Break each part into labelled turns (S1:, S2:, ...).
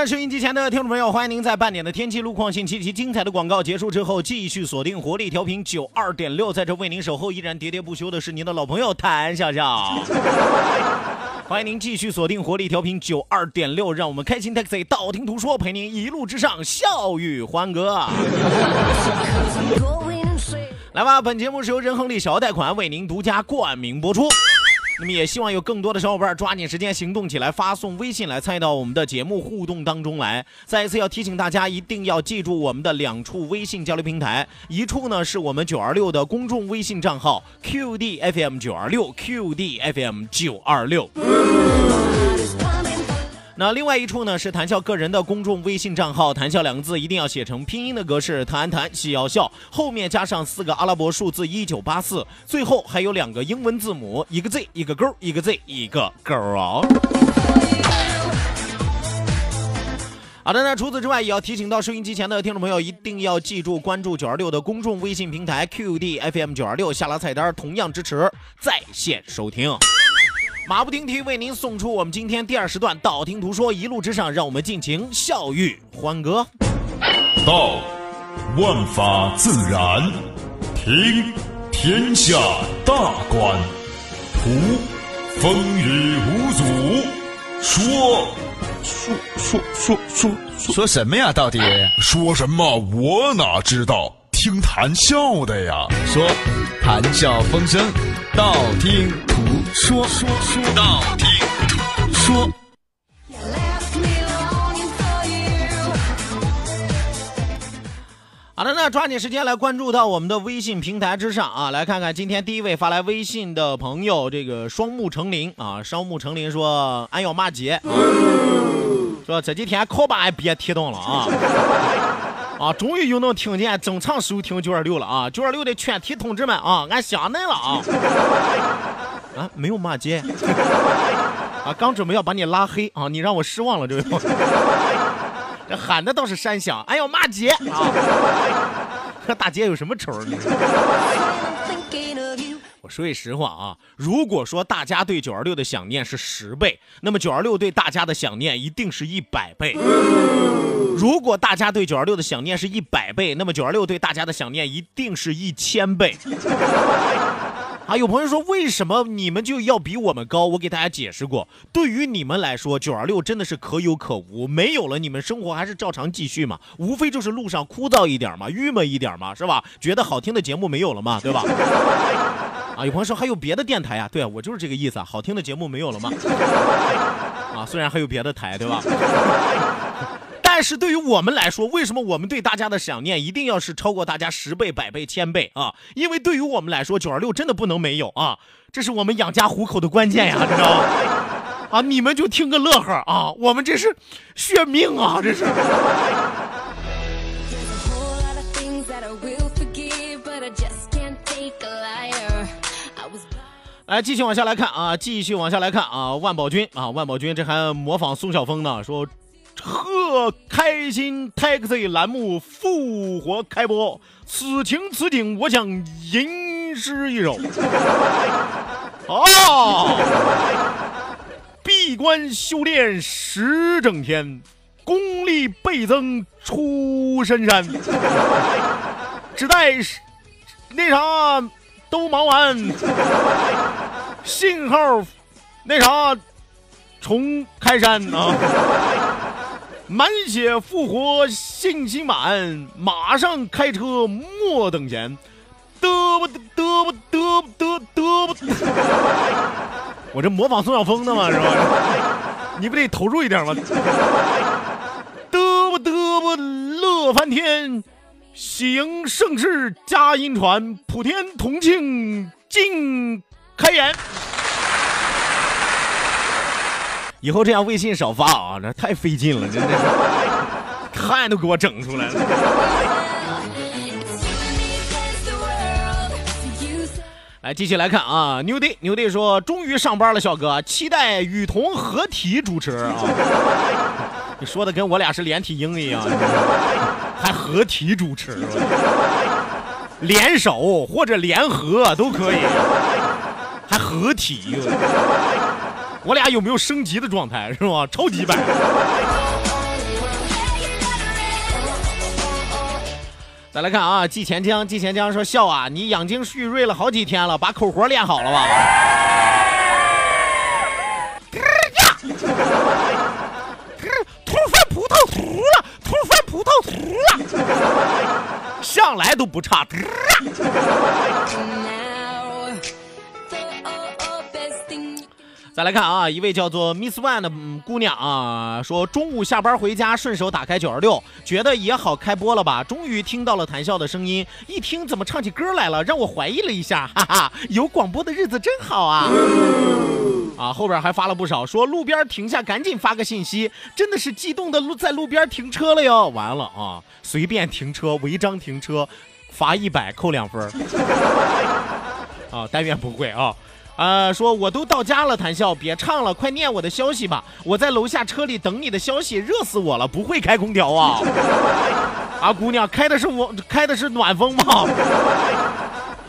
S1: 的，收音机前的听众朋友，欢迎您在半点的天气路况信息及精彩的广告结束之后，继续锁定活力调频九二点六，在这为您守候依然喋喋不休的是您的老朋友谭笑笑。欢迎您继续锁定活力调频九二点六，让我们开心 taxi 道听途说，陪您一路之上，笑语欢歌。来吧，本节目是由仁恒利小额贷款为您独家冠名播出。那么也希望有更多的小伙伴抓紧时间行动起来，发送微信来参与到我们的节目互动当中来。再一次要提醒大家，一定要记住我们的两处微信交流平台，一处呢是我们九二六的公众微信账号 QDFM 九二六 QDFM 九二六。那另外一处呢是谈笑个人的公众微信账号，谈笑两个字一定要写成拼音的格式，谈谈笑笑，后面加上四个阿拉伯数字一九八四，最后还有两个英文字母，一个 Z 一个勾，一个 Z 一个勾啊。好的，那除此之外，也要提醒到收音机前的听众朋友，一定要记住关注九二六的公众微信平台 QDFM 九二六，下拉菜单同样支持在线收听。马不停蹄为您送出我们今天第二时段道听途说，一路之上，让我们尽情笑语欢歌。
S2: 道，万法自然；听，天下大观；图，风雨无阻；说，
S3: 说说说说
S4: 说什么呀？到底
S2: 说什么？我哪知道？听谈笑的呀。
S4: 说，谈笑风生，道听途说，说说
S2: 道听途说。
S1: 好的，那抓紧时间来关注到我们的微信平台之上啊，来看看今天第一位发来微信的朋友，这个双目成林啊，双目成林说俺要骂街，说这几天考把也别提动了啊。啊，终于又能听见正常收听九二六了啊！九二六的全体同志们啊，俺想恁了啊！啊，没有骂街啊，刚准备要把你拉黑啊，你让我失望了，这位。这喊的倒是山响，哎呦骂街啊！和 大姐有什么仇呢？说句实话啊，如果说大家对九二六的想念是十倍，那么九二六对大家的想念一定是一百倍。如果大家对九二六的想念是一百倍，那么九二六对大家的想念一定是一千倍。啊，有朋友说为什么你们就要比我们高？我给大家解释过，对于你们来说，九二六真的是可有可无，没有了你们生活还是照常继续嘛，无非就是路上枯燥一点嘛，郁闷一点嘛，是吧？觉得好听的节目没有了嘛，对吧？啊，有朋友说还有别的电台呀？对啊，我就是这个意思啊，好听的节目没有了吗？啊，虽然还有别的台，对吧？但是对于我们来说，为什么我们对大家的想念一定要是超过大家十倍、百倍、千倍啊？因为对于我们来说，九二六真的不能没有啊！这是我们养家糊口的关键呀，知道吗？啊，你们就听个乐呵啊，我们这是血命啊，这是。来，继续往下来看啊，继续往下来看啊，万宝军啊，万宝军这还模仿宋晓峰呢，说。贺开心 taxi 栏目复活开播，此情此景，我想吟诗一首。啊！闭关修炼十整天，功力倍增出深山，只待那啥都忙完，信号那啥重开山啊！满血复活，信心满，马上开车莫等闲，嘚不嘚不嘚不嘚嘚不。我这模仿宋晓峰的嘛是吧？你不得投入一点吗？嘚不嘚不乐翻天，喜迎盛世佳音传，普天同庆尽开眼。以后这样微信少发啊，这太费劲了，真的是，汗都给我整出来了。来，继续来看啊，牛弟，牛弟说，终于上班了，小哥，期待雨桐合体主持啊。你说的跟我俩是连体婴一样，还合体主持，联手或者联合都可以，还合体。我俩有没有升级的状态是吧？超级版。再来看啊，季前江，季前江说笑啊，你养精蓄锐了好几天了，把口活练好了吧？吐番葡萄吐了，吐番葡萄吐了，向来都不差。再来看啊，一位叫做 Miss One 的姑娘啊，说中午下班回家，顺手打开九二六，觉得也好开播了吧？终于听到了谈笑的声音，一听怎么唱起歌来了，让我怀疑了一下，哈哈，有广播的日子真好啊！啊，后边还发了不少，说路边停下，赶紧发个信息，真的是激动的路在路边停车了哟！完了啊，随便停车，违章停车，罚一百，扣两分。啊，但愿不会啊。呃，说我都到家了，谈笑，别唱了，快念我的消息吧。我在楼下车里等你的消息，热死我了，不会开空调啊？啊，姑娘，开的是我开的是暖风吗？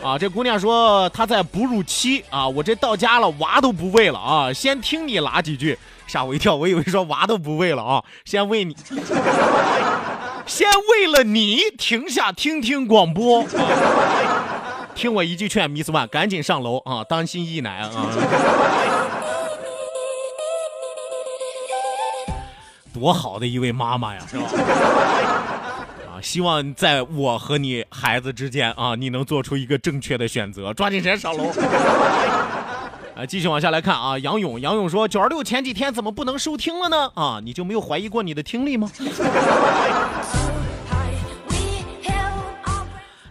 S1: 啊，这姑娘说她在哺乳期啊，我这到家了，娃都不喂了啊，先听你拉几句，吓我一跳，我以为说娃都不喂了啊，先喂你，先为了你停下听听广播。听我一句劝，Miss One，赶紧上楼啊！当心溢奶啊！多好的一位妈妈呀，是吧？啊，希望在我和你孩子之间啊，你能做出一个正确的选择，抓紧时间上楼。啊，继续往下来看啊，杨勇，杨勇说九二六前几天怎么不能收听了呢？啊，你就没有怀疑过你的听力吗？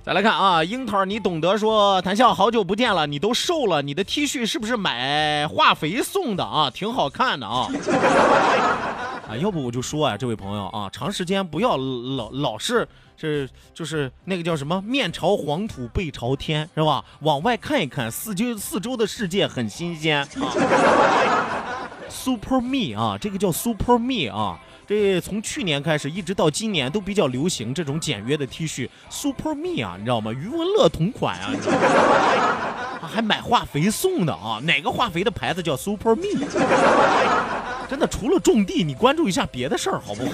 S1: 再来看啊，樱桃，你懂得说，谈笑好久不见了，你都瘦了，你的 T 恤是不是买化肥送的啊？挺好看的啊。啊，要不我就说啊，这位朋友啊，长时间不要老老是是就是那个叫什么面朝黄土背朝天是吧？往外看一看，四周四周的世界很新鲜啊。Super Me 啊，这个叫 Super Me 啊。这从去年开始一直到今年都比较流行这种简约的 T 恤，Super Me 啊，你知道吗？余文乐同款啊，还买化肥送的啊？哪个化肥的牌子叫 Super Me？真的，除了种地，你关注一下别的事儿好不好？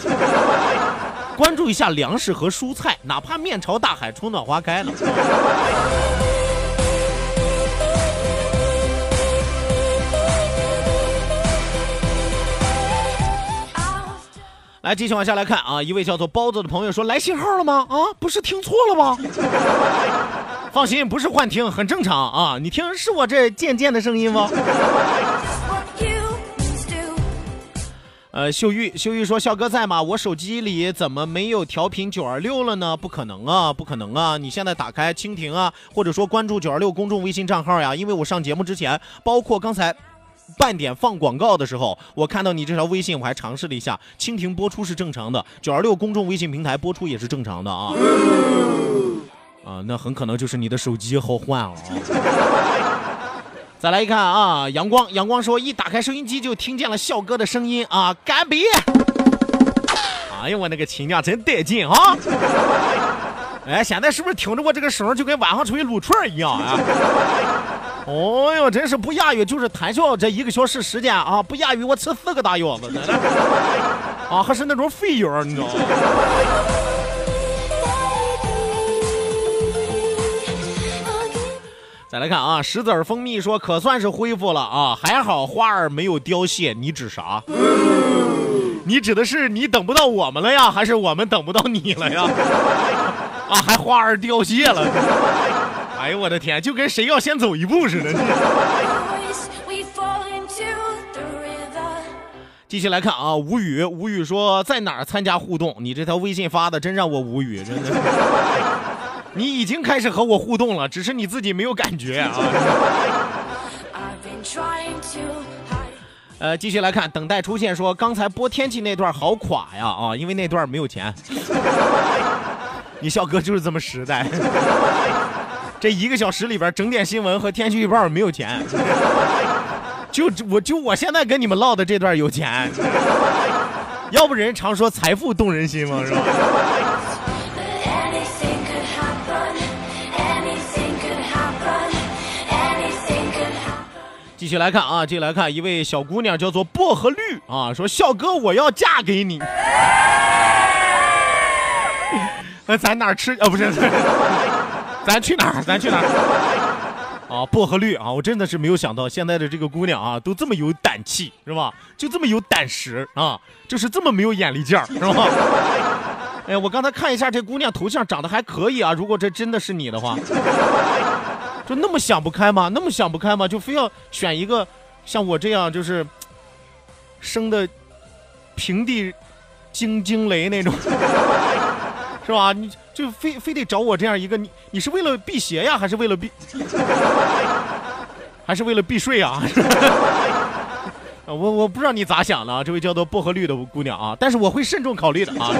S1: 关注一下粮食和蔬菜，哪怕面朝大海，春暖花开呢。来，继续往下来看啊！一位叫做包子的朋友说：“来信号了吗？啊，不是听错了吗？放心，不是幻听，很正常啊！你听，是我这渐渐的声音吗？” 呃，秀玉，秀玉说：“笑哥在吗？我手机里怎么没有调频九二六了呢？不可能啊，不可能啊！你现在打开蜻蜓啊，或者说关注九二六公众微信账号呀，因为我上节目之前，包括刚才。”半点放广告的时候，我看到你这条微信，我还尝试了一下，蜻蜓播出是正常的，九二六公众微信平台播出也是正常的啊。啊，那很可能就是你的手机好换了啊。再来一看啊，阳光，阳光说一打开收音机就听见了笑哥的声音啊，干杯。哎呀，我那个亲娘真带劲啊！哎，现在是不是听着我这个声就跟晚上出去撸串一样啊？哦哟，真是不亚于就是谈笑这一个小时时间啊，不亚于我吃四个大腰子。啊，还是那种肥油，你知道吗？再来看啊，石子儿蜂蜜说可算是恢复了啊，还好花儿没有凋谢。你指啥？你指的是你等不到我们了呀，还是我们等不到你了呀？啊，还花儿凋谢了？哎呦我的天，就跟谁要先走一步似的。继续来看啊，无语无语说在哪儿参加互动？你这条微信发的真让我无语，真的。你已经开始和我互动了，只是你自己没有感觉啊。呃，继续来看，等待出现说刚才播天气那段好垮呀啊，因为那段没有钱。你笑哥就是这么实在。这一个小时里边整点新闻和天气预报没有钱，就我就我现在跟你们唠的这段有钱，要不人常说财富动人心嘛，是吧？继续来看啊，继续来看一位小姑娘叫做薄荷绿。啊，说笑哥我要嫁给你。那咱哪吃？啊？不是，咱去哪儿？咱去哪儿？啊，薄荷绿啊！我真的是没有想到现在的这个姑娘啊，都这么有胆气，是吧？就这么有胆识啊，就是这么没有眼力劲儿，是吧？哎呀，我刚才看一下这姑娘头像，长得还可以啊。如果这真的是你的话。就那么想不开吗？那么想不开吗？就非要选一个像我这样就是生的平地惊惊雷那种，是吧？你就非非得找我这样一个，你你是为了避邪呀，还是为了避，还是为了避税啊？我我不知道你咋想的啊，这位叫做薄荷绿的姑娘啊，但是我会慎重考虑的啊。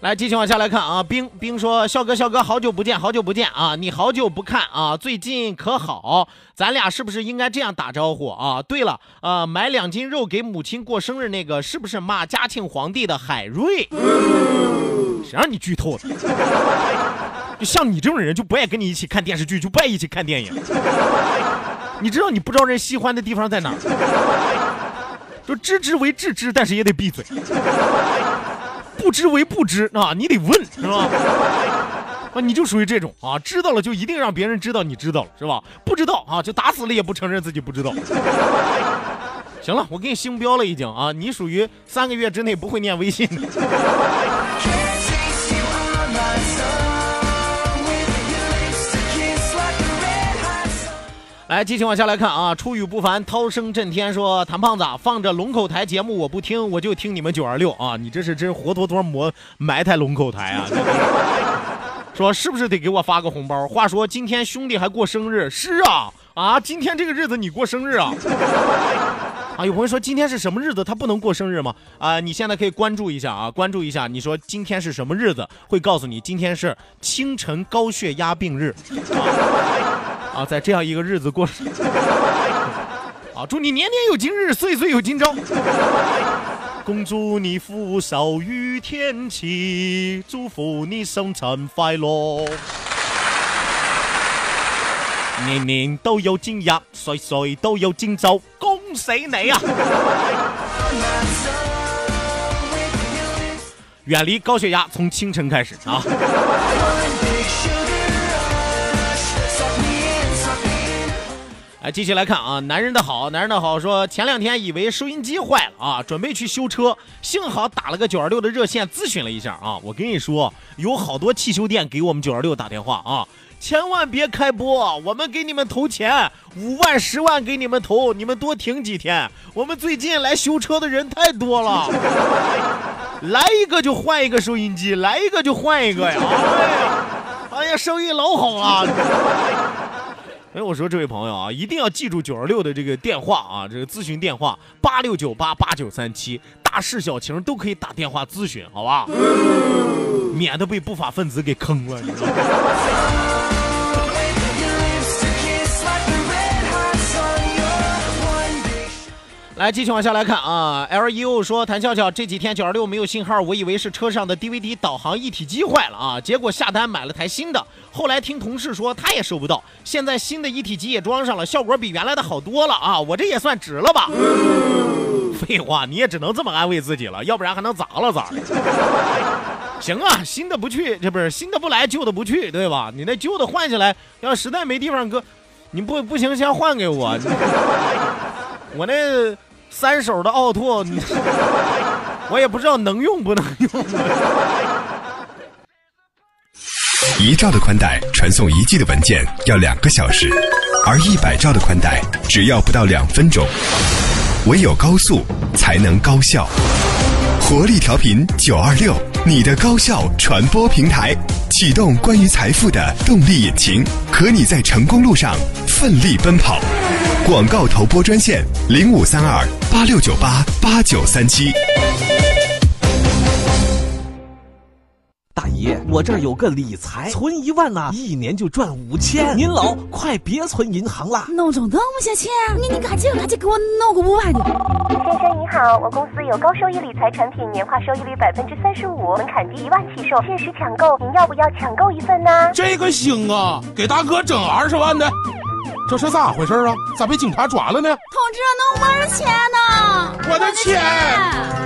S1: 来，继续往下来看啊。冰冰说：“笑哥，笑哥，好久不见，好久不见啊！你好久不看啊，最近可好？咱俩是不是应该这样打招呼啊？对了，呃，买两斤肉给母亲过生日那个，是不是骂嘉庆皇帝的海瑞？谁让你剧透的？就像你这种人，就不爱跟你一起看电视剧，就不爱一起看电影。你知道你不招人喜欢的地方在哪？就知之为知之，但是也得闭嘴。”知为不知啊，你得问是吧？啊，你就属于这种啊，知道了就一定让别人知道你知道了是吧？不知道啊，就打死了也不承认自己不知道。行了，我给你星标了已经啊，你属于三个月之内不会念微信来，继续往下来看啊！出语不凡，涛声震天，说谭胖子放着龙口台节目我不听，我就听你们九二六 啊！你这是真活脱脱磨埋汰龙口台啊！说是不是得给我发个红包？话说今天兄弟还过生日，是啊啊！今天这个日子你过生日啊？啊，有朋友说今天是什么日子？他不能过生日吗？啊，你现在可以关注一下啊，关注一下。你说今天是什么日子？会告诉你今天是清晨高血压病日。啊，在这样一个日子过，啊，祝你年年有今日，岁岁有今朝。恭祝你福寿与天齐，祝福你生辰快乐，年年都有今日，岁岁都有今朝，谁哪呀！远离高血压，从清晨开始啊！哎，继续来看啊，男人的好，男人的好说，前两天以为收音机坏了啊，准备去修车，幸好打了个九二六的热线咨询了一下啊。我跟你说，有好多汽修店给我们九二六打电话啊，千万别开播，我们给你们投钱，五万、十万给你们投，你们多停几天。我们最近来修车的人太多了，来一个就换一个收音机，来一个就换一个呀。哎呀，哎呀，生意老好了。哎，我说这位朋友啊，一定要记住九二六的这个电话啊，这个咨询电话八六九八八九三七，大事小情都可以打电话咨询，好吧？免得被不法分子给坑了，你知道吗？来，继续往下来看啊。L E O 说，谭笑笑这几天九二六没有信号，我以为是车上的 DVD 导航一体机坏了啊，结果下单买了台新的。后来听同事说他也收不到，现在新的一体机也装上了，效果比原来的好多了啊，我这也算值了吧？废话，你也只能这么安慰自己了，要不然还能咋了咋的？行啊，新的不去，这不是新的不来，旧的不去，对吧？你那旧的换下来，要实在没地方搁，你不不行，先换给我。我那三手的奥拓，我也不知道能用不能用。
S5: 一兆的宽带传送一 G 的文件要两个小时，而一百兆的宽带只要不到两分钟。唯有高速才能高效，活力调频九二六，你的高效传播平台，启动关于财富的动力引擎，和你在成功路上奋力奔跑。广告投播专线零五三二八六九八八九三七。
S6: 大姨，我这儿有个理财，存一万呐，一年就赚五千。您老快别存银行了，
S7: 弄中这么些钱，你你赶紧赶紧给我弄个五万的。
S8: 先生你好，我公司有高收益理财产品，年化收益率百分之三十五，门槛低一万起售，限时抢购，您要不要抢购一份呢？
S3: 这个行啊，给大哥整二十万的。这是咋回事啊？咋被警察抓了呢？
S7: 同志，那我的钱呢？
S3: 我的钱！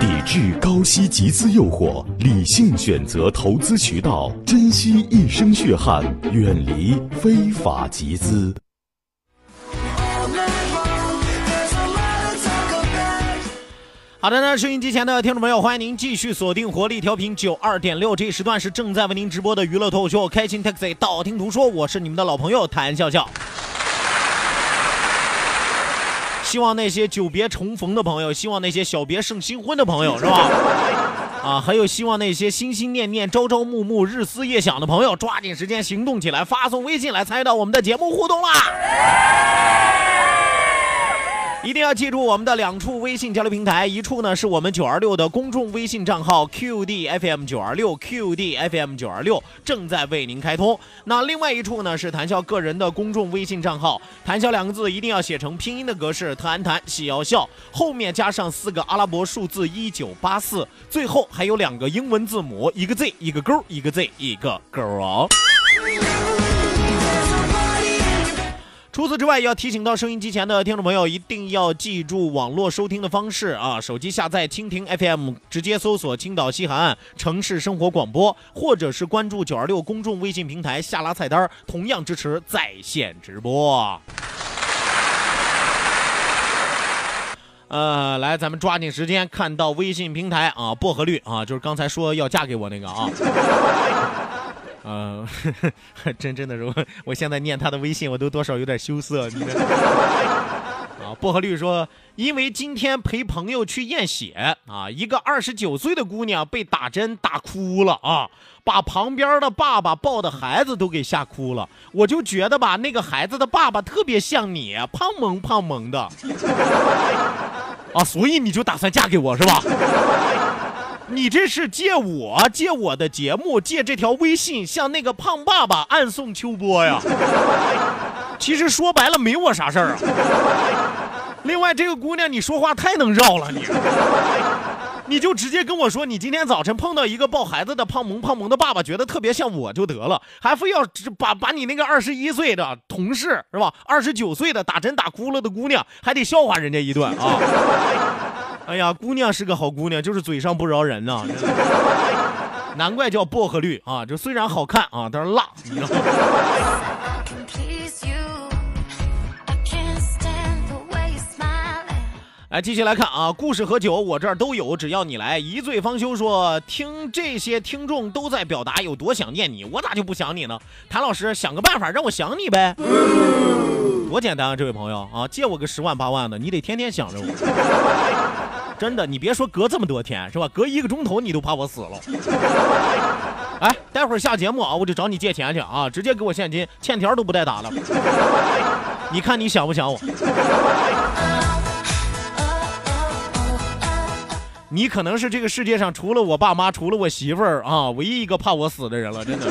S9: 抵制高息集资诱惑，理性选择投资渠道，珍惜一生血汗，远离非法集资。
S1: 好的呢，收音机前的听众朋友，欢迎您继续锁定活力调频九二点六，这一时段是正在为您直播的娱乐脱口秀《开心 Taxi》，道听途说，我是你们的老朋友谭笑笑。希望那些久别重逢的朋友，希望那些小别胜新婚的朋友，是吧？啊，还有希望那些心心念念、朝朝暮暮、日思夜想的朋友，抓紧时间行动起来，发送微信来参与到我们的节目互动啦！一定要记住我们的两处微信交流平台，一处呢是我们九二六的公众微信账号 QDFM 九二六 QDFM 九二六正在为您开通。那另外一处呢是谈笑个人的公众微信账号，谈笑两个字一定要写成拼音的格式，谈谈喜要笑，后面加上四个阿拉伯数字一九八四，最后还有两个英文字母，一个 Z 一个勾，一个 Z 一个勾哦。除此之外，要提醒到收音机前的听众朋友，一定要记住网络收听的方式啊！手机下载蜻蜓 FM，直接搜索青岛西海岸城市生活广播，或者是关注九二六公众微信平台，下拉菜单，同样支持在线直播。呃，来，咱们抓紧时间看到微信平台啊，薄荷绿啊，就是刚才说要嫁给我那个啊。呃，真真的是，我现在念他的微信，我都多少有点羞涩。你 啊，薄荷绿说，因为今天陪朋友去验血啊，一个二十九岁的姑娘被打针打哭了啊，把旁边的爸爸抱的孩子都给吓哭了。我就觉得吧，那个孩子的爸爸特别像你，胖萌胖萌的。啊，所以你就打算嫁给我是吧？你这是借我借我的节目借这条微信向那个胖爸爸暗送秋波呀？其实说白了没我啥事儿啊。另外这个姑娘你说话太能绕了你，你就直接跟我说你今天早晨碰到一个抱孩子的胖萌胖萌的爸爸，觉得特别像我就得了，还非要把把你那个二十一岁的同事是吧？二十九岁的打针打哭了的姑娘还得笑话人家一顿啊。哎呀，姑娘是个好姑娘，就是嘴上不饶人呐，难怪叫薄荷绿啊！就虽然好看啊，但是辣，你知道吗？来，继续来看啊，故事和酒我这儿都有，只要你来。一醉方休说，听这些听众都在表达有多想念你，我咋就不想你呢？谭老师，想个办法让我想你呗。多简单啊，这位朋友啊，借我个十万八万的，你得天天想着我。真的，你别说隔这么多天是吧？隔一个钟头你都怕我死了。哎，待会儿下节目啊，我就找你借钱去啊，直接给我现金，欠条都不带打了。你看你想不想我？你可能是这个世界上除了我爸妈，除了我媳妇儿啊，唯一一个怕我死的人了，真的。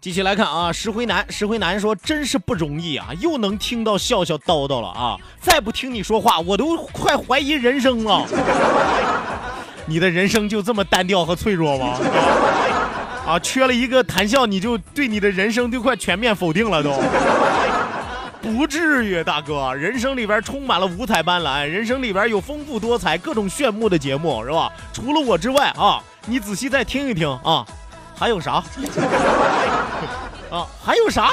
S1: 继续来看啊，石灰男，石灰男说真是不容易啊，又能听到笑笑叨叨了啊，再不听你说话，我都快怀疑人生了。你的人生就这么单调和脆弱吗？啊，缺了一个谈笑，你就对你的人生都快全面否定了都。不至于，大哥，人生里边充满了五彩斑斓，人生里边有丰富多彩、各种炫目的节目，是吧？除了我之外啊，你仔细再听一听啊。还有啥？啊，还有啥？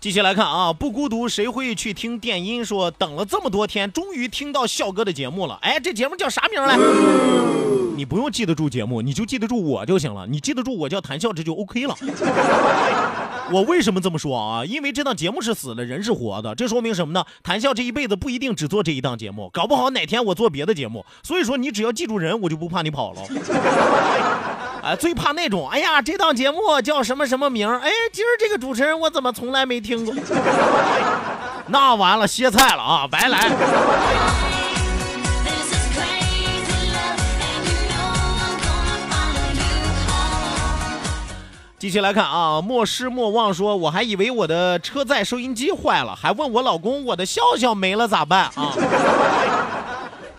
S1: 继续来看啊，不孤独谁会去听电音？说等了这么多天，终于听到笑哥的节目了。哎，这节目叫啥名来？你不用记得住节目，你就记得住我就行了。你记得住我叫谈笑，这就 OK 了。我为什么这么说啊？因为这档节目是死的，人是活的。这说明什么呢？谈笑这一辈子不一定只做这一档节目，搞不好哪天我做别的节目。所以说，你只要记住人，我就不怕你跑了。哎，最怕那种，哎呀，这档节目叫什么什么名？哎，今儿这个主持人我怎么从来没听过？那完了，歇菜了啊，白来。继续来看啊，莫失莫忘说，我还以为我的车载收音机坏了，还问我老公，我的笑笑没了咋办啊？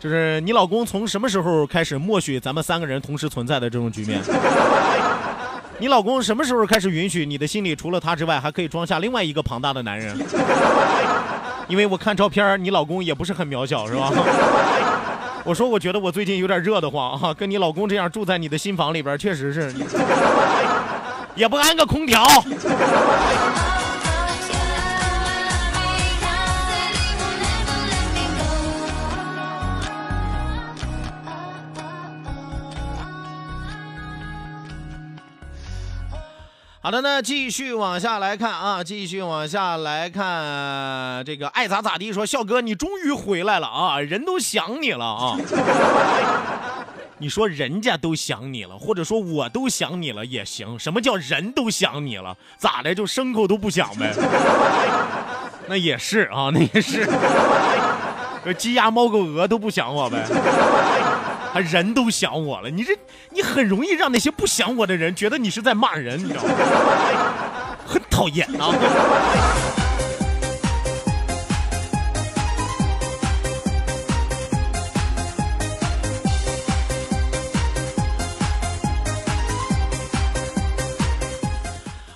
S1: 就是你老公从什么时候开始默许咱们三个人同时存在的这种局面？你老公什么时候开始允许你的心里除了他之外，还可以装下另外一个庞大的男人？因为我看照片，你老公也不是很渺小，是吧？我说，我觉得我最近有点热得慌啊，跟你老公这样住在你的新房里边，确实是。也不安个空调。好的，那继续往下来看啊，继续往下来看，这个爱咋咋地。说笑哥，你终于回来了啊，人都想你了啊。你说人家都想你了，或者说我都想你了也行。什么叫人都想你了？咋的？就牲口都不想呗？那也是啊，那也是。鸡鸭猫狗鹅都不想我呗？还人都想我了？你这你很容易让那些不想我的人觉得你是在骂人，你知道吗？很讨厌啊。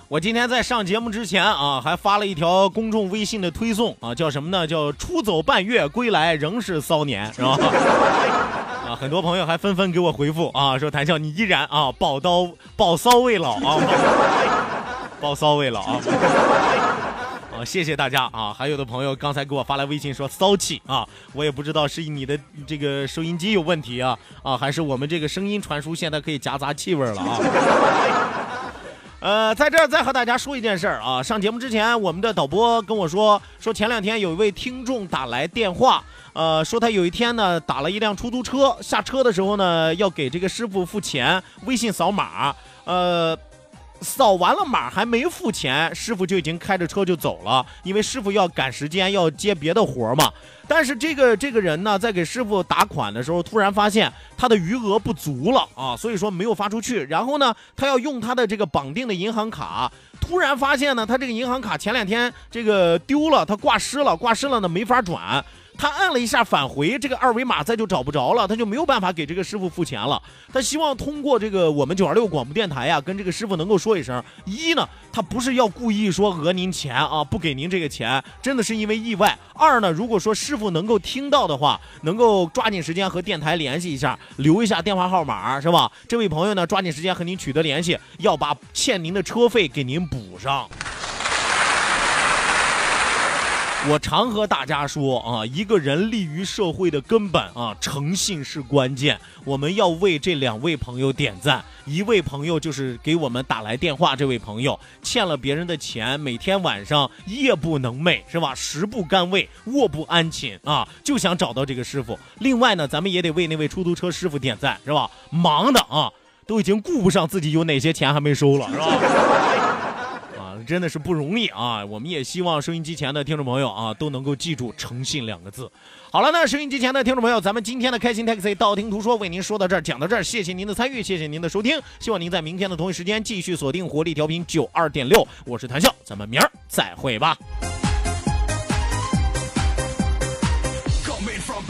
S1: 我今天在上节目之前啊，还发了一条公众微信的推送啊，叫什么呢？叫出走半月归来仍是骚年，是吧？很多朋友还纷纷给我回复啊，说谭笑你依然啊宝刀宝骚未老啊，宝骚未老啊。啊，谢谢大家啊！还有的朋友刚才给我发来微信说骚气啊，我也不知道是你的这个收音机有问题啊啊，还是我们这个声音传输现在可以夹杂气味了啊。呃，在这儿再和大家说一件事儿啊。上节目之前，我们的导播跟我说，说前两天有一位听众打来电话，呃，说他有一天呢打了一辆出租车，下车的时候呢要给这个师傅付钱，微信扫码，呃。扫完了码还没付钱，师傅就已经开着车就走了，因为师傅要赶时间要接别的活嘛。但是这个这个人呢，在给师傅打款的时候，突然发现他的余额不足了啊，所以说没有发出去。然后呢，他要用他的这个绑定的银行卡，突然发现呢，他这个银行卡前两天这个丢了，他挂失了，挂失了呢没法转。他按了一下返回，这个二维码再就找不着了，他就没有办法给这个师傅付钱了。他希望通过这个我们九二六广播电台呀，跟这个师傅能够说一声：一呢，他不是要故意说讹您钱啊，不给您这个钱，真的是因为意外；二呢，如果说师傅能够听到的话，能够抓紧时间和电台联系一下，留一下电话号码，是吧？这位朋友呢，抓紧时间和您取得联系，要把欠您的车费给您补上。我常和大家说啊，一个人立于社会的根本啊，诚信是关键。我们要为这两位朋友点赞。一位朋友就是给我们打来电话，这位朋友欠了别人的钱，每天晚上夜不能寐，是吧？食不甘味，卧不安寝啊，就想找到这个师傅。另外呢，咱们也得为那位出租车师傅点赞，是吧？忙的啊，都已经顾不上自己有哪些钱还没收了，是吧？真的是不容易啊！我们也希望收音机前的听众朋友啊，都能够记住“诚信”两个字。好了，那收音机前的听众朋友，咱们今天的开心 taxi 道听途说为您说到这儿，讲到这儿，谢谢您的参与，谢谢您的收听，希望您在明天的同一时间继续锁定活力调频九二点六，我是谭笑，咱们明儿再会吧。
S10: Coming from